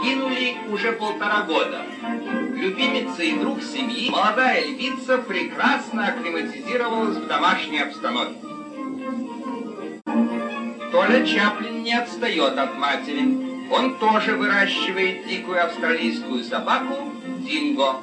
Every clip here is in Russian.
покинули уже полтора года. Любимица и друг семьи, молодая львица прекрасно акклиматизировалась в домашней обстановке. Толя Чаплин не отстает от матери. Он тоже выращивает дикую австралийскую собаку Динго.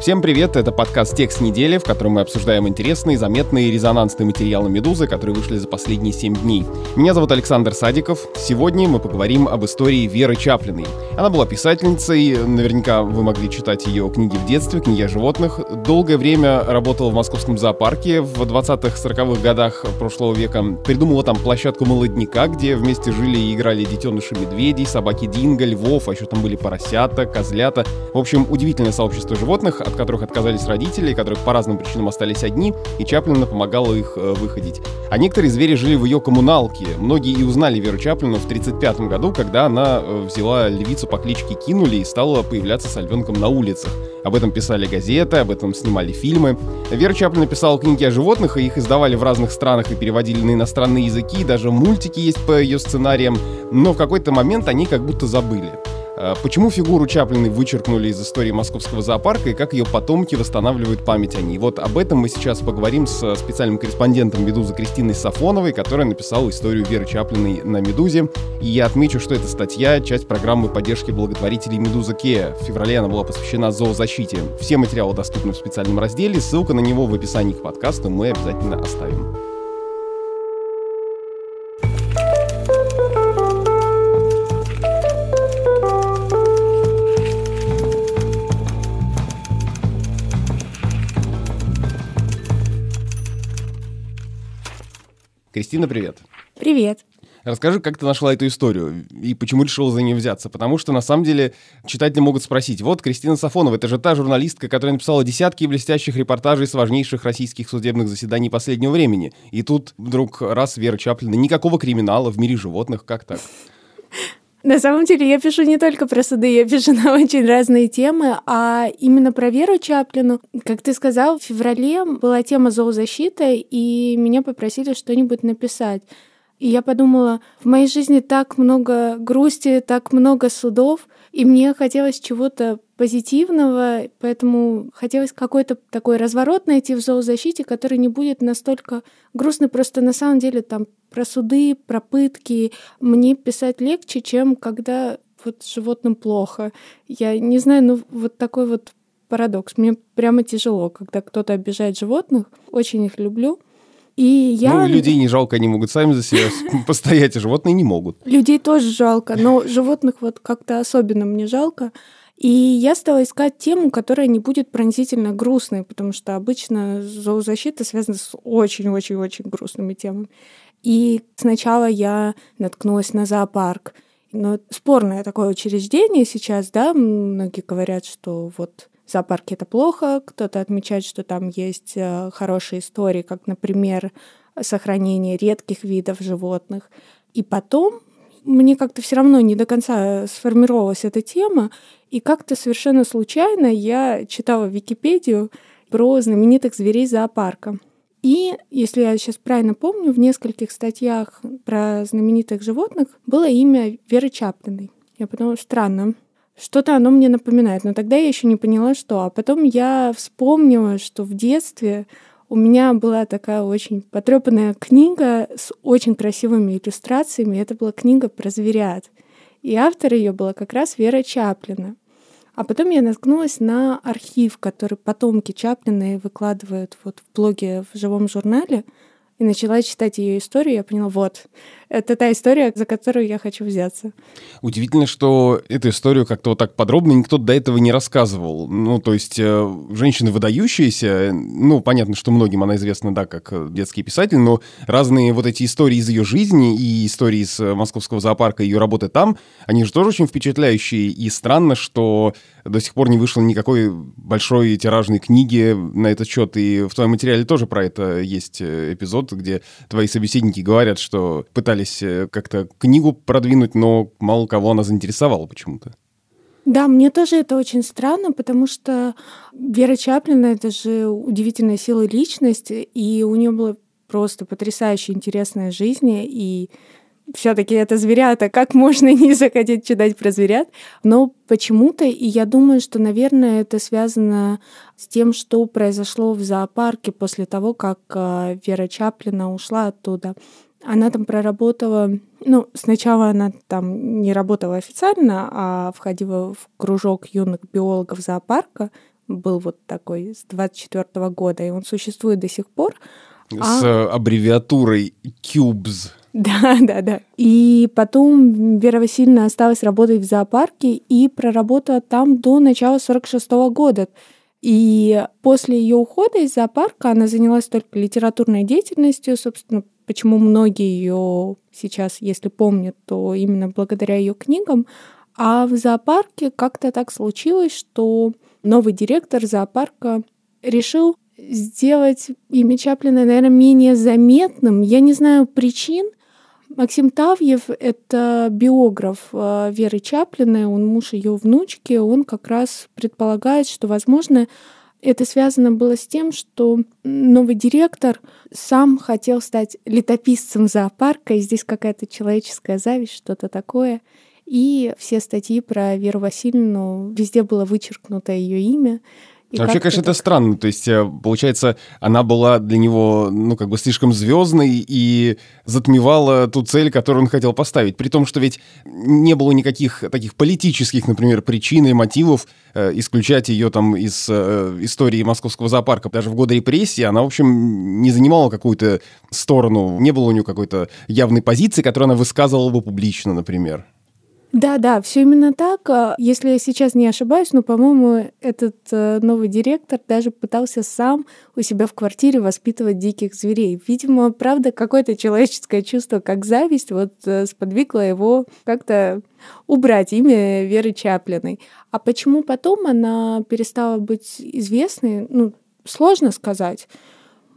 Всем привет, это подкаст «Текст недели», в котором мы обсуждаем интересные, заметные и резонансные материалы «Медузы», которые вышли за последние 7 дней. Меня зовут Александр Садиков. Сегодня мы поговорим об истории Веры Чаплиной. Она была писательницей, наверняка вы могли читать ее книги в детстве, книги о животных. Долгое время работала в московском зоопарке в 20-40-х годах прошлого века. Придумала там площадку молодняка, где вместе жили и играли детеныши медведей, собаки динго, львов, а еще там были поросята, козлята. В общем, удивительное сообщество животных, от которых отказались родители, которых по разным причинам остались одни, и Чаплина помогала их э, выходить. А некоторые звери жили в ее коммуналке. Многие и узнали Веру Чаплину в 1935 году, когда она э, взяла львицу по кличке Кинули и стала появляться с львенком на улицах. Об этом писали газеты, об этом снимали фильмы. Вера Чаплин написала книги о животных, и их издавали в разных странах и переводили на иностранные языки, даже мультики есть по ее сценариям, но в какой-то момент они как будто забыли. Э, почему фигуру Чаплиной вычеркнули из истории московского зоопарка и как ее потомки восстанавливают память о ней? Вот об этом мы сейчас поговорим с специальным корреспондентом «Медузы» Кристиной Сафоновой, которая написала историю Веры Чаплиной на «Медузе». И я отмечу, что эта статья — часть программы поддержки благотворителей «Медуза Кея». В феврале она была посвящена зоозащите. Все материалы доступны в специальном разделе, ссылка на него в описании к подкасту мы обязательно оставим. Кристина, привет. Привет. Расскажи, как ты нашла эту историю и почему решила за нее взяться? Потому что, на самом деле, читатели могут спросить, вот Кристина Сафонова, это же та журналистка, которая написала десятки блестящих репортажей с важнейших российских судебных заседаний последнего времени. И тут вдруг раз Вера Чаплина, никакого криминала в мире животных, как так? На самом деле я пишу не только про суды, я пишу на очень разные темы, а именно про Веру Чаплину. Как ты сказал, в феврале была тема зоозащиты, и меня попросили что-нибудь написать. И я подумала, в моей жизни так много грусти, так много судов, и мне хотелось чего-то позитивного, поэтому хотелось какой-то такой разворот найти в зоозащите, который не будет настолько грустный. Просто на самом деле там про суды, про пытки мне писать легче, чем когда вот животным плохо. Я не знаю, ну вот такой вот парадокс. Мне прямо тяжело, когда кто-то обижает животных. Очень их люблю. И я... Ну, людей не жалко, они могут сами за себя постоять, а животные не могут. Людей тоже жалко, но животных вот как-то особенно мне жалко. И я стала искать тему, которая не будет пронзительно грустной, потому что обычно зоозащита связана с очень-очень-очень грустными темами. И сначала я наткнулась на зоопарк. Но спорное такое учреждение сейчас, да, многие говорят, что вот зоопарки это плохо, кто-то отмечает, что там есть э, хорошие истории, как, например, сохранение редких видов животных. И потом мне как-то все равно не до конца сформировалась эта тема, и как-то совершенно случайно я читала Википедию про знаменитых зверей зоопарка. И, если я сейчас правильно помню, в нескольких статьях про знаменитых животных было имя Веры Чаплиной. Я подумала, странно, что-то оно мне напоминает, но тогда я еще не поняла, что. А потом я вспомнила, что в детстве у меня была такая очень потрепанная книга с очень красивыми иллюстрациями. Это была книга про зверят. И автор ее была как раз Вера Чаплина. А потом я наткнулась на архив, который потомки Чаплина выкладывают вот в блоге в живом журнале и начала читать ее историю, я поняла, вот, это та история, за которую я хочу взяться. Удивительно, что эту историю как-то вот так подробно никто до этого не рассказывал. Ну, то есть э, женщины выдающиеся, ну, понятно, что многим она известна, да, как детский писатель, но разные вот эти истории из ее жизни и истории из московского зоопарка, ее работы там, они же тоже очень впечатляющие. И странно, что до сих пор не вышло никакой большой тиражной книги на этот счет. И в твоем материале тоже про это есть э, эпизод, где твои собеседники говорят, что пытались э, как-то книгу продвинуть, но мало кого она заинтересовала почему-то. Да, мне тоже это очень странно, потому что Вера Чаплина — это же удивительная сила личности, и у нее была просто потрясающе интересная жизнь, и все-таки это зверята, как можно не захотеть читать про зверят? Но почему-то, и я думаю, что, наверное, это связано с тем, что произошло в зоопарке после того, как э, Вера Чаплина ушла оттуда. Она там проработала, ну, сначала она там не работала официально, а входила в кружок юных биологов зоопарка, был вот такой с 24 года, и он существует до сих пор. С а... аббревиатурой CUBES. Да, да, да. И потом Вера Васильевна осталась работать в зоопарке и проработала там до начала 46 -го года. И после ее ухода из зоопарка она занялась только литературной деятельностью, собственно, почему многие ее сейчас, если помнят, то именно благодаря ее книгам. А в зоопарке как-то так случилось, что новый директор зоопарка решил сделать имя Чаплина, наверное, менее заметным. Я не знаю причин, Максим Тавьев — это биограф э, Веры Чаплиной, он муж ее внучки, он как раз предполагает, что, возможно, это связано было с тем, что новый директор сам хотел стать летописцем зоопарка, и здесь какая-то человеческая зависть, что-то такое. И все статьи про Веру Васильевну, везде было вычеркнуто ее имя. И Вообще, конечно, это странно. То есть, э, получается, она была для него, ну, как бы слишком звездной и затмевала ту цель, которую он хотел поставить. При том, что ведь не было никаких таких политических, например, причин и мотивов э, исключать ее там из э, истории московского зоопарка. Даже в годы репрессий она, в общем, не занимала какую-то сторону, не было у нее какой-то явной позиции, которую она высказывала бы публично, например. Да, да, все именно так. А, если я сейчас не ошибаюсь, но, по-моему, этот э, новый директор даже пытался сам у себя в квартире воспитывать диких зверей. Видимо, правда, какое-то человеческое чувство, как зависть, вот э, сподвигло его как-то убрать имя Веры Чаплиной. А почему потом она перестала быть известной, ну, сложно сказать.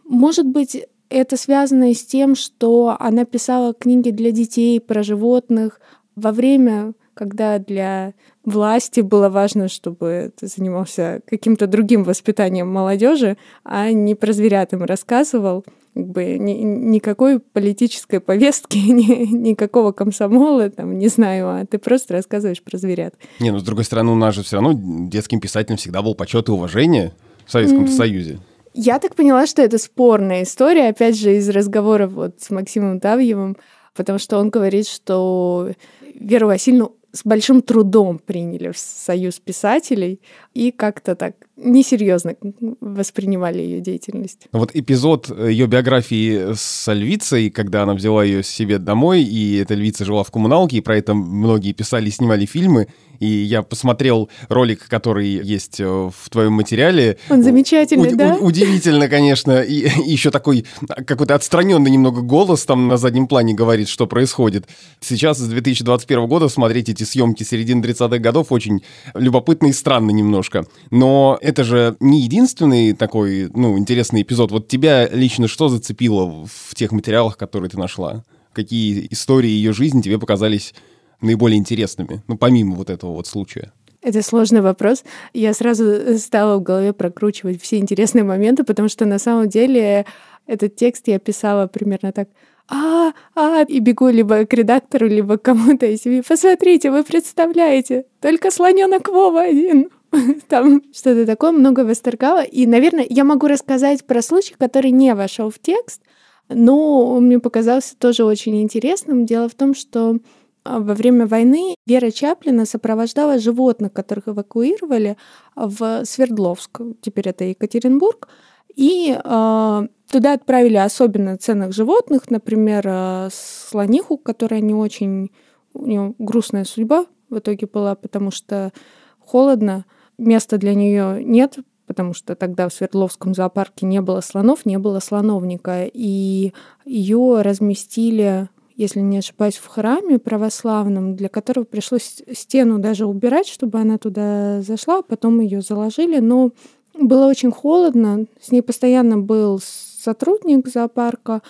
Может быть, это связано с тем, что она писала книги для детей про животных, во время, когда для власти было важно, чтобы ты занимался каким-то другим воспитанием молодежи, а не про зверят им рассказывал, как бы ни, никакой политической повестки, ни, никакого комсомола, там, не знаю, а ты просто рассказываешь про зверят. Не, ну, с другой стороны, у нас же все равно детским писателям всегда был почет и уважение в Советском mm. Союзе. Я так поняла, что это спорная история, опять же, из разговоров вот с Максимом Тавьевым, потому что он говорит, что Веру Васильевну с большим трудом приняли в Союз писателей и как-то так несерьезно воспринимали ее деятельность. Вот эпизод ее биографии с львицей, когда она взяла ее себе домой, и эта львица жила в коммуналке, и про это многие писали, снимали фильмы, и я посмотрел ролик, который есть э, в твоем материале. Он замечательный, у- да? У- удивительно, конечно. И, и еще такой какой-то отстраненный немного голос там на заднем плане говорит, что происходит. Сейчас, с 2021 года, смотреть эти съемки середины 30-х годов очень любопытно и странно немножко. Но это же не единственный такой, ну, интересный эпизод. Вот тебя лично что зацепило в тех материалах, которые ты нашла? Какие истории ее жизни тебе показались наиболее интересными, ну, помимо вот этого вот случая? Это сложный вопрос. Я сразу стала в голове прокручивать все интересные моменты, потому что на самом деле этот текст я писала примерно так. А, а, и бегу либо к редактору, либо к кому-то из семьи. Посмотрите, вы представляете, только слоненок Вова один. Там что-то такое, много восторгала. И, наверное, я могу рассказать про случай, который не вошел в текст, но он мне показался тоже очень интересным. Дело в том, что а, во время войны Вера Чаплина сопровождала животных, которых эвакуировали в Свердловск, теперь это Екатеринбург, и э, туда отправили особенно ценных животных, например, э, слониху, которая не очень, у нее грустная судьба в итоге была, потому что холодно, места для нее нет, потому что тогда в Свердловском зоопарке не было слонов, не было слоновника, и ее разместили если не ошибаюсь, в храме православном, для которого пришлось стену даже убирать, чтобы она туда зашла, потом ее заложили, но было очень холодно, с ней постоянно был сотрудник зоопарка,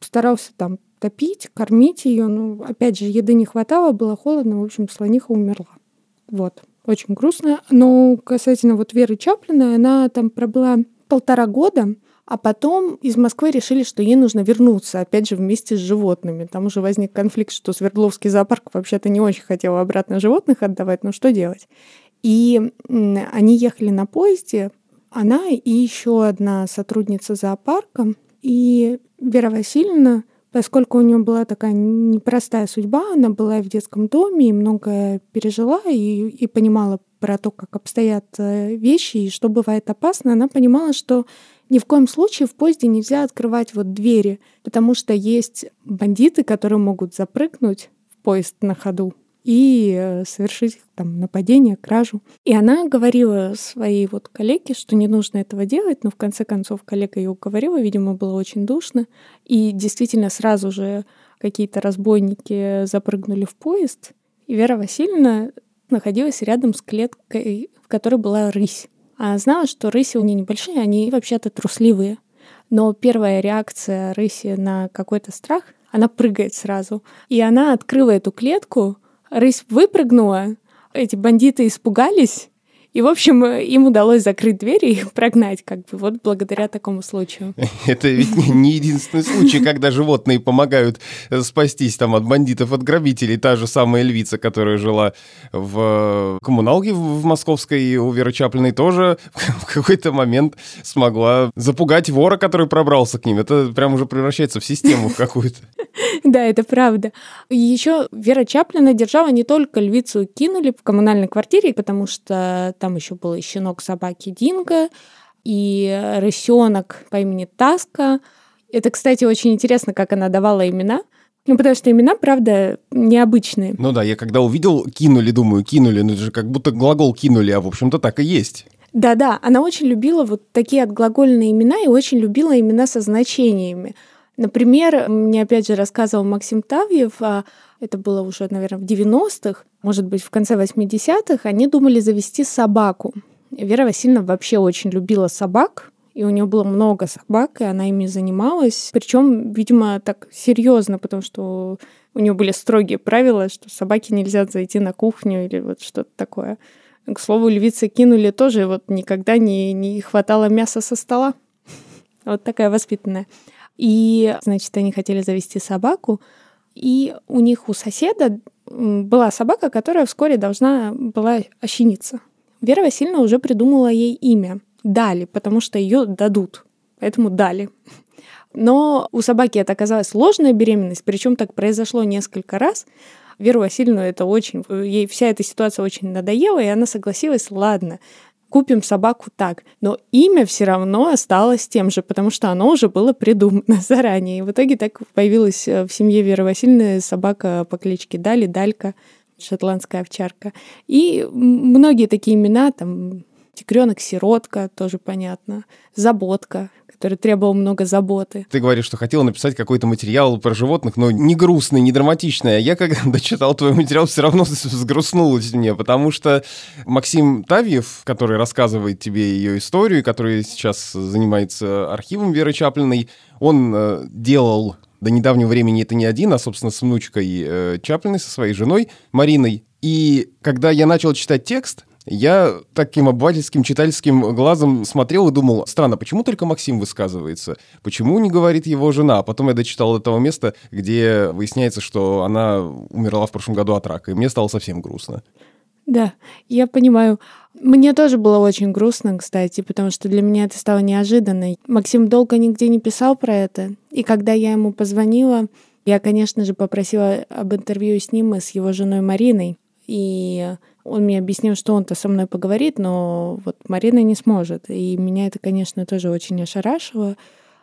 старался там топить, кормить ее, ну, опять же, еды не хватало, было холодно, в общем, слониха умерла. Вот. Очень грустно. Но касательно вот Веры Чаплина, она там пробыла полтора года, а потом из Москвы решили, что ей нужно вернуться, опять же, вместе с животными. Там уже возник конфликт, что Свердловский зоопарк вообще-то не очень хотел обратно животных отдавать, но что делать? И они ехали на поезде, она и еще одна сотрудница зоопарка, и Вера Васильевна, поскольку у нее была такая непростая судьба, она была в детском доме и многое пережила и, и понимала про то, как обстоят э, вещи и что бывает опасно, она понимала, что ни в коем случае в поезде нельзя открывать вот двери, потому что есть бандиты, которые могут запрыгнуть в поезд на ходу и э, совершить там нападение, кражу. И она говорила своей вот коллеге, что не нужно этого делать, но в конце концов коллега ее уговорила, видимо, было очень душно. И действительно сразу же какие-то разбойники запрыгнули в поезд, и Вера Васильевна находилась рядом с клеткой, в которой была рысь. А знала, что рыси у нее небольшие, они вообще-то трусливые. Но первая реакция рыси на какой-то страх, она прыгает сразу. И она открыла эту клетку, рысь выпрыгнула, эти бандиты испугались, и, в общем, им удалось закрыть двери и прогнать, как бы, вот благодаря такому случаю. Это ведь не единственный случай, когда животные помогают спастись там от бандитов, от грабителей. Та же самая львица, которая жила в коммуналке в московской у Веры Чаплиной, тоже в какой-то момент смогла запугать вора, который пробрался к ним. Это прям уже превращается в систему какую-то. Да, это правда. Еще Вера Чаплина держала не только львицу кинули в коммунальной квартире, потому что там еще был и щенок собаки Динго, и рысенок по имени Таска. Это, кстати, очень интересно, как она давала имена. Ну, потому что имена, правда, необычные. Ну да, я когда увидел «кинули», думаю, «кинули», ну это же как будто глагол «кинули», а в общем-то так и есть. Да-да, она очень любила вот такие отглагольные имена и очень любила имена со значениями. Например, мне опять же рассказывал Максим Тавьев, а это было уже, наверное, в 90-х, может быть, в конце 80-х, они думали завести собаку. Вера Васильевна вообще очень любила собак, и у нее было много собак, и она ими занималась. Причем, видимо, так серьезно, потому что у нее были строгие правила, что собаке нельзя зайти на кухню или вот что-то такое. К слову, львицы кинули тоже, вот никогда не, не хватало мяса со стола. Вот такая воспитанная. И, значит, они хотели завести собаку, и у них у соседа была собака, которая вскоре должна была ощениться. Вера Васильевна уже придумала ей имя. Дали, потому что ее дадут. Поэтому дали. Но у собаки это оказалась сложная беременность, причем так произошло несколько раз. Веру Васильевну это очень, ей вся эта ситуация очень надоела, и она согласилась, ладно, купим собаку так. Но имя все равно осталось тем же, потому что оно уже было придумано заранее. И в итоге так появилась э, в семье Веры Васильевны собака по кличке Дали, Далька, шотландская овчарка. И многие такие имена, там, Тигренок-сиротка, тоже понятно, Заботка, который требовал много заботы. Ты говоришь, что хотела написать какой-то материал про животных, но не грустный, не драматичный. А я, когда дочитал твой материал, все равно сгрустнулось мне, потому что Максим Тавьев, который рассказывает тебе ее историю, который сейчас занимается архивом Веры Чаплиной, он э, делал до недавнего времени это не один, а, собственно, с внучкой э, Чаплиной, со своей женой Мариной. И когда я начал читать текст, я таким обывательским читательским глазом смотрел и думал, странно, почему только Максим высказывается? Почему не говорит его жена? А потом я дочитал до того места, где выясняется, что она умерла в прошлом году от рака, и мне стало совсем грустно. Да, я понимаю. Мне тоже было очень грустно, кстати, потому что для меня это стало неожиданно. Максим долго нигде не писал про это. И когда я ему позвонила, я, конечно же, попросила об интервью с ним и с его женой Мариной. И он мне объяснил, что он-то со мной поговорит, но вот Марина не сможет. И меня это, конечно, тоже очень ошарашило.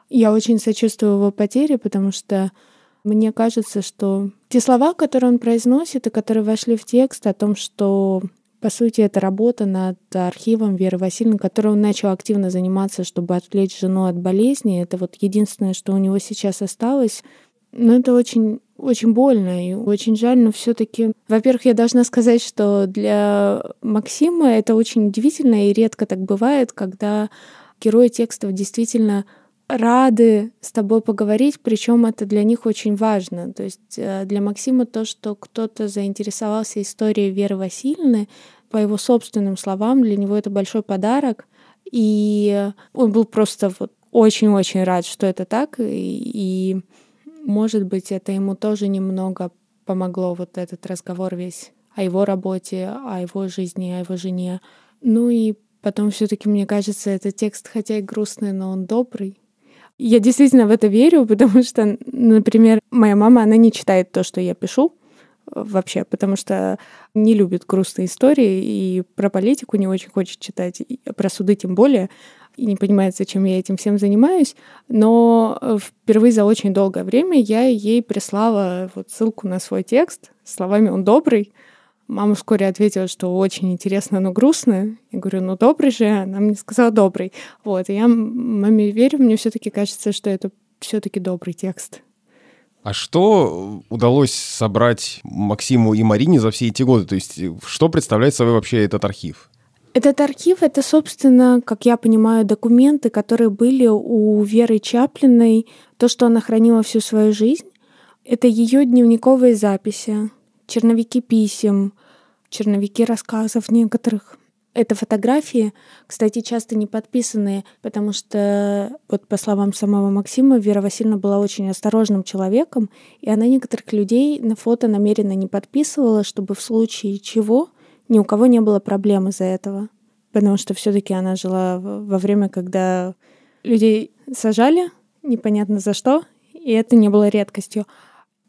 Я очень сочувствую его потере, потому что мне кажется, что те слова, которые он произносит и которые вошли в текст о том, что по сути, это работа над архивом Веры Васильевны, которой он начал активно заниматься, чтобы отвлечь жену от болезни. Это вот единственное, что у него сейчас осталось. Но это очень очень больно и очень жаль, но все-таки, во-первых, я должна сказать, что для Максима это очень удивительно и редко так бывает, когда герои текстов действительно рады с тобой поговорить, причем это для них очень важно. То есть э, для Максима то, что кто-то заинтересовался историей Веры Васильевны, по его собственным словам, для него это большой подарок. И он был просто вот очень-очень рад, что это так. И, и, может быть, это ему тоже немного помогло, вот этот разговор весь о его работе, о его жизни, о его жене. Ну и потом все таки мне кажется, этот текст, хотя и грустный, но он добрый. Я действительно в это верю, потому что, например, моя мама, она не читает то, что я пишу, вообще, потому что не любит грустные истории и про политику не очень хочет читать, и про суды тем более, и не понимает, зачем я этим всем занимаюсь. Но э, впервые за очень долгое время я ей прислала вот ссылку на свой текст словами «он добрый», Мама вскоре ответила, что очень интересно, но грустно. Я говорю, ну добрый же. Она мне сказала добрый. Вот, и я маме верю, мне все-таки кажется, что это все-таки добрый текст. А что удалось собрать Максиму и Марине за все эти годы? То есть что представляет собой вообще этот архив? Этот архив — это, собственно, как я понимаю, документы, которые были у Веры Чаплиной, то, что она хранила всю свою жизнь. Это ее дневниковые записи, черновики писем, черновики рассказов некоторых. Это фотографии, кстати, часто не подписанные, потому что, вот по словам самого Максима, Вера Васильевна была очень осторожным человеком, и она некоторых людей на фото намеренно не подписывала, чтобы в случае чего ни у кого не было проблем из-за этого. Потому что все таки она жила во время, когда людей сажали, непонятно за что, и это не было редкостью.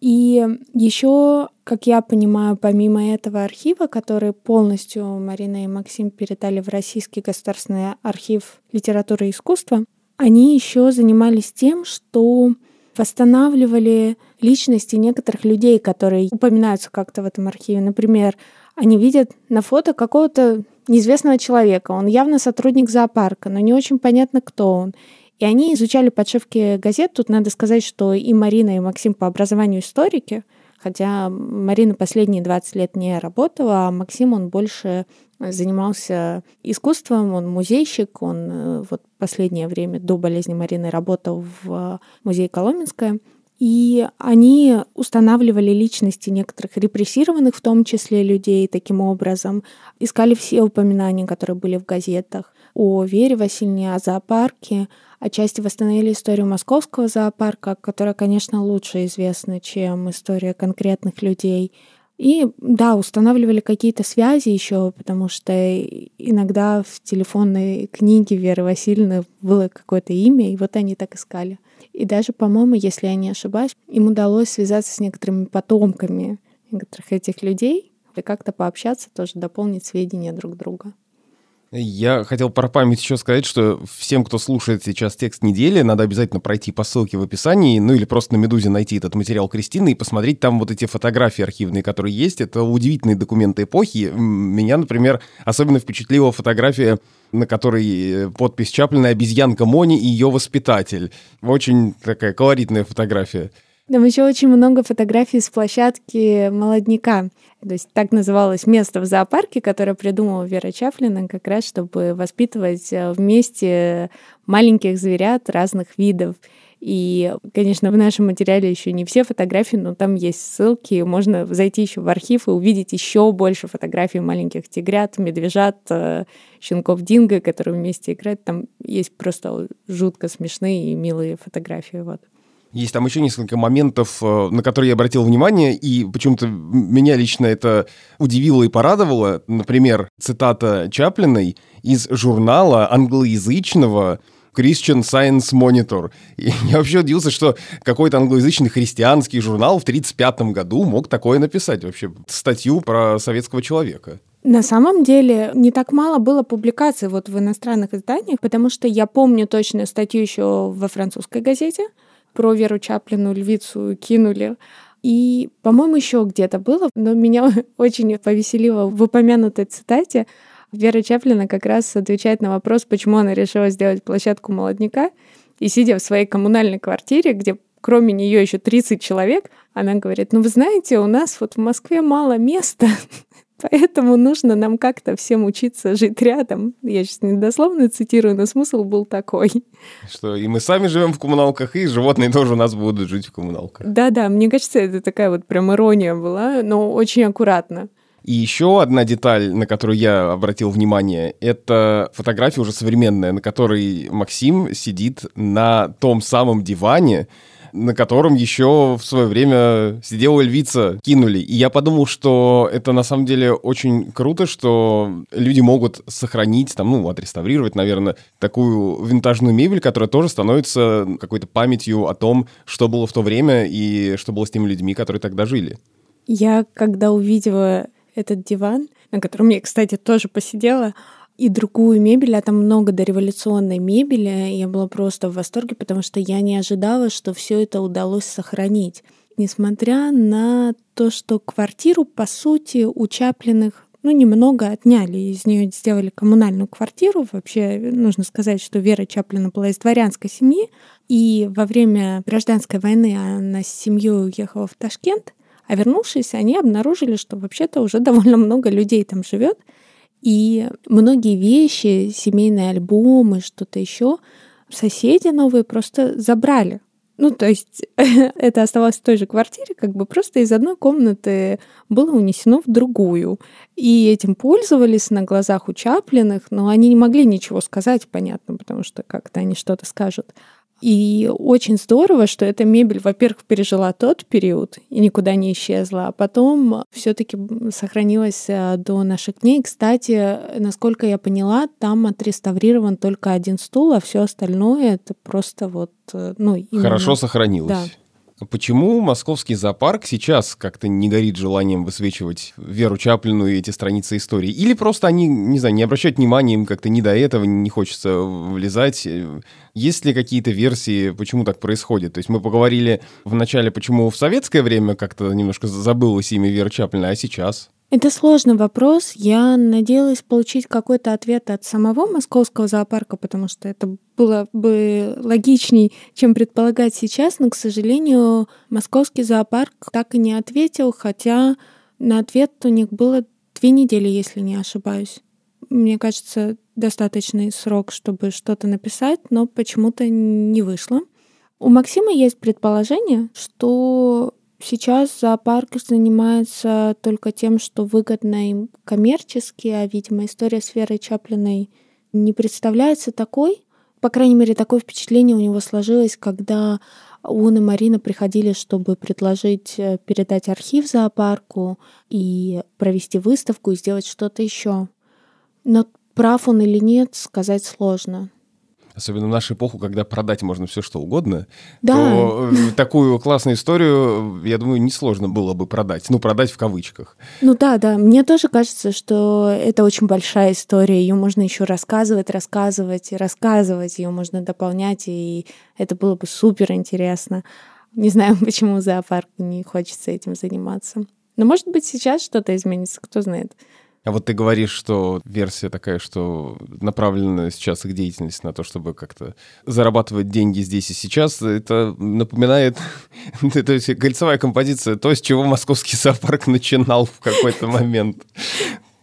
И еще, как я понимаю, помимо этого архива, который полностью Марина и Максим передали в Российский государственный архив литературы и искусства, они еще занимались тем, что восстанавливали личности некоторых людей, которые упоминаются как-то в этом архиве. Например, они видят на фото какого-то неизвестного человека. Он явно сотрудник зоопарка, но не очень понятно, кто он. И они изучали подшивки газет. Тут надо сказать, что и Марина, и Максим по образованию историки, хотя Марина последние 20 лет не работала, а Максим, он больше занимался искусством, он музейщик, он э, вот последнее время до болезни Марины работал в музее Коломенское. И они устанавливали личности некоторых репрессированных, в том числе людей, таким образом. Искали все упоминания, которые были в газетах о Вере Васильевне, о зоопарке, Отчасти восстановили историю московского зоопарка, которая, конечно, лучше известна, чем история конкретных людей. И да, устанавливали какие-то связи еще, потому что иногда в телефонной книге Веры Васильевны было какое-то имя, и вот они так искали. И даже, по-моему, если я не ошибаюсь, им удалось связаться с некоторыми потомками некоторых этих людей и как-то пообщаться, тоже дополнить сведения друг друга. Я хотел про память еще сказать, что всем, кто слушает сейчас текст недели, надо обязательно пройти по ссылке в описании, ну или просто на «Медузе» найти этот материал Кристины и посмотреть там вот эти фотографии архивные, которые есть. Это удивительные документы эпохи. Меня, например, особенно впечатлила фотография на которой э, подпись Чаплина «Обезьянка Мони и ее воспитатель». Очень такая колоритная фотография. Там еще очень много фотографий с площадки молодняка. То есть так называлось место в зоопарке, которое придумала Вера Чаплина как раз, чтобы воспитывать э, вместе маленьких зверят разных видов. И, конечно, в нашем материале еще не все фотографии, но там есть ссылки. Можно зайти еще в архив и увидеть еще больше фотографий маленьких тигрят, медвежат, э, щенков динго, которые вместе играют. Там есть просто жутко смешные и милые фотографии. Вот. Есть там еще несколько моментов, э, на которые я обратил внимание, и почему-то меня лично это удивило и порадовало. Например, цитата Чаплиной из журнала англоязычного Christian Science Monitor. И я вообще удивился, что какой-то англоязычный христианский журнал в 1935 году мог такое написать, вообще статью про советского человека. На самом деле не так мало было публикаций вот в иностранных изданиях, потому что я помню точно статью еще во французской газете, про Веру Чаплину львицу кинули. И, по-моему, еще где-то было, но меня очень повеселило в упомянутой цитате. Вера Чаплина как раз отвечает на вопрос, почему она решила сделать площадку молодняка. И сидя в своей коммунальной квартире, где кроме нее еще 30 человек, она говорит, ну вы знаете, у нас вот в Москве мало места, Поэтому нужно нам как-то всем учиться жить рядом. Я сейчас недословно цитирую, но смысл был такой. Что и мы сами живем в коммуналках, и животные тоже у нас будут жить в коммуналках. Да-да, мне кажется, это такая вот прям ирония была, но очень аккуратно. И еще одна деталь, на которую я обратил внимание, это фотография уже современная, на которой Максим сидит на том самом диване, на котором еще в свое время сидела львица, кинули. И я подумал, что это на самом деле очень круто, что люди могут сохранить, там, ну, отреставрировать, наверное, такую винтажную мебель, которая тоже становится какой-то памятью о том, что было в то время и что было с теми людьми, которые тогда жили. Я, когда увидела этот диван, на котором я, кстати, тоже посидела, и другую мебель, а там много дореволюционной мебели. Я была просто в восторге, потому что я не ожидала, что все это удалось сохранить. Несмотря на то, что квартиру, по сути, у Чаплиных ну, немного отняли. Из нее сделали коммунальную квартиру. Вообще, нужно сказать, что Вера Чаплина была из дворянской семьи. И во время гражданской войны она с семьей уехала в Ташкент. А вернувшись, они обнаружили, что вообще-то уже довольно много людей там живет. И многие вещи, семейные альбомы, что-то еще, соседи новые просто забрали. Ну, то есть это оставалось в той же квартире, как бы просто из одной комнаты было унесено в другую. И этим пользовались на глазах у Чаплиных, но они не могли ничего сказать, понятно, потому что как-то они что-то скажут. И очень здорово, что эта мебель, во-первых, пережила тот период и никуда не исчезла, а потом все-таки сохранилась э, до наших дней. Кстати, насколько я поняла, там отреставрирован только один стул, а все остальное это просто вот, э, ну, именно... Хорошо сохранилось. Да. Почему московский зоопарк сейчас как-то не горит желанием высвечивать Веру Чаплину и эти страницы истории? Или просто они, не знаю, не обращают внимания, им как-то не до этого, не хочется влезать? Есть ли какие-то версии, почему так происходит? То есть мы поговорили в начале, почему в советское время как-то немножко забылось имя Веры Чаплина, а сейчас? Это сложный вопрос. Я надеялась получить какой-то ответ от самого московского зоопарка, потому что это было бы логичней, чем предполагать сейчас, но, к сожалению, московский зоопарк так и не ответил, хотя на ответ у них было две недели, если не ошибаюсь. Мне кажется, достаточный срок, чтобы что-то написать, но почему-то не вышло. У Максима есть предположение, что Сейчас зоопарк занимается только тем, что выгодно им коммерчески, а, видимо, история с Верой Чаплиной не представляется такой. По крайней мере, такое впечатление у него сложилось, когда он и Марина приходили, чтобы предложить э, передать архив зоопарку и провести выставку и сделать что-то еще. Но прав он или нет, сказать сложно особенно в нашу эпоху, когда продать можно все что угодно, да. то э, такую классную историю, я думаю, несложно было бы продать. Ну, продать в кавычках. Ну да, да. Мне тоже кажется, что это очень большая история. Ее можно еще рассказывать, рассказывать и рассказывать. Ее можно дополнять, и это было бы супер интересно. Не знаю, почему зоопарк не хочется этим заниматься. Но, может быть, сейчас что-то изменится, кто знает. А вот ты говоришь, что версия такая, что направлена сейчас их деятельность на то, чтобы как-то зарабатывать деньги здесь и сейчас. Это напоминает, то есть кольцевая композиция, то, с чего московский зоопарк начинал в какой-то момент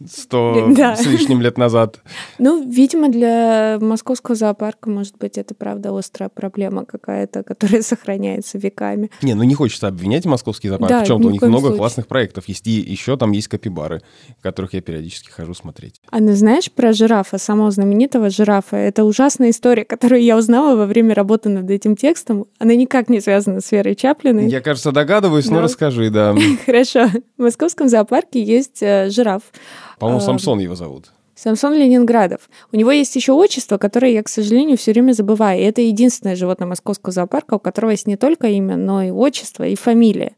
сто да. с лишним лет назад. Ну, видимо, для московского зоопарка, может быть, это правда острая проблема какая-то, которая сохраняется веками. Не, ну не хочется обвинять московский зоопарк да, в чем-то. У них много случае. классных проектов. Есть и еще там есть капибары, которых я периодически хожу смотреть. А ну знаешь про жирафа, самого знаменитого жирафа? Это ужасная история, которую я узнала во время работы над этим текстом. Она никак не связана с Верой Чаплиной. Я, кажется, догадываюсь, но расскажи, да. Хорошо. В московском зоопарке есть э, жираф. По-моему, Самсон его зовут. Самсон Ленинградов. У него есть еще отчество, которое я, к сожалению, все время забываю. И это единственное животное московского зоопарка, у которого есть не только имя, но и отчество, и фамилия.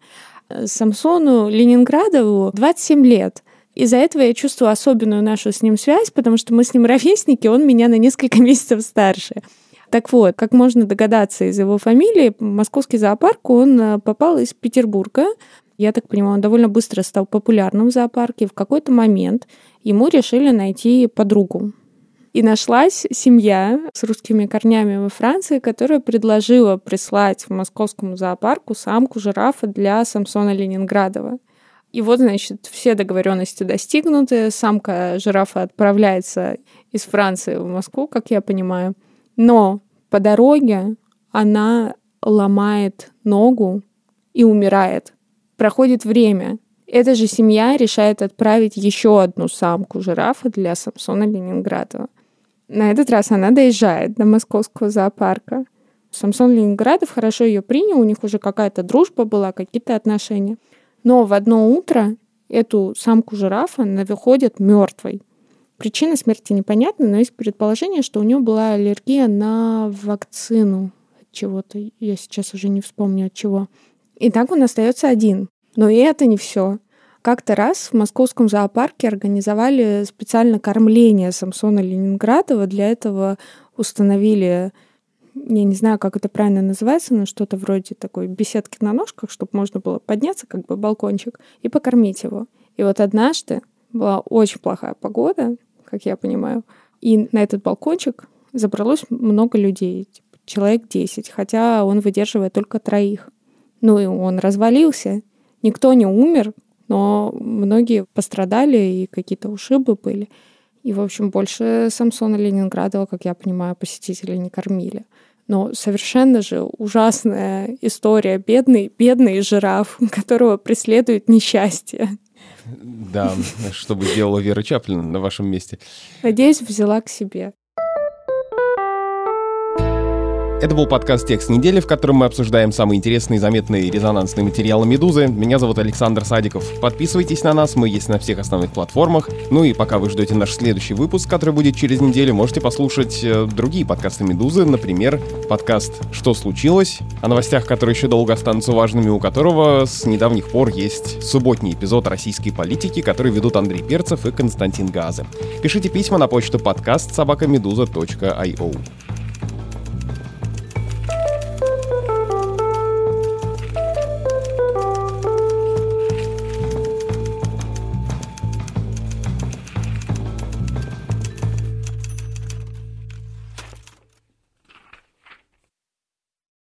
Самсону Ленинградову 27 лет. Из-за этого я чувствую особенную нашу с ним связь, потому что мы с ним ровесники, он меня на несколько месяцев старше. Так вот, как можно догадаться из его фамилии, московский зоопарк, он э, попал из Петербурга, я так понимаю, он довольно быстро стал популярным в зоопарке. В какой-то момент ему решили найти подругу. И нашлась семья с русскими корнями во Франции, которая предложила прислать в московскому зоопарку самку жирафа для Самсона Ленинградова. И вот, значит, все договоренности достигнуты. Самка жирафа отправляется из Франции в Москву, как я понимаю. Но по дороге она ломает ногу и умирает. Проходит время, Эта же семья решает отправить еще одну самку жирафа для Самсона Ленинградова. На этот раз она доезжает до московского зоопарка. Самсон Ленинградов хорошо ее принял, у них уже какая-то дружба была, какие-то отношения. Но в одно утро эту самку жирафа выходит мертвой. Причина смерти непонятна, но есть предположение, что у нее была аллергия на вакцину от чего-то. Я сейчас уже не вспомню от чего. И так он остается один. Но и это не все. Как-то раз в московском зоопарке организовали специально кормление Самсона Ленинградова. Для этого установили я не знаю, как это правильно называется, но что-то вроде такой беседки на ножках, чтобы можно было подняться, как бы балкончик, и покормить его. И вот однажды была очень плохая погода, как я понимаю, и на этот балкончик забралось много людей, типа, человек 10, хотя он выдерживает только троих. Ну и он развалился, никто не умер, но многие пострадали и какие-то ушибы были. И, в общем, больше Самсона Ленинградова, как я понимаю, посетители не кормили. Но совершенно же ужасная история. Бедный, бедный жираф, которого преследует несчастье. Да, что бы сделала Вера Чаплин на вашем месте. Надеюсь, взяла к себе. Это был подкаст «Текст недели», в котором мы обсуждаем самые интересные, заметные и резонансные материалы «Медузы». Меня зовут Александр Садиков. Подписывайтесь на нас, мы есть на всех основных платформах. Ну и пока вы ждете наш следующий выпуск, который будет через неделю, можете послушать э, другие подкасты «Медузы», например, подкаст «Что случилось?», о новостях, которые еще долго останутся важными, у которого с недавних пор есть субботний эпизод российской политики, который ведут Андрей Перцев и Константин Газы. Пишите письма на почту подкаст собакамедуза.io.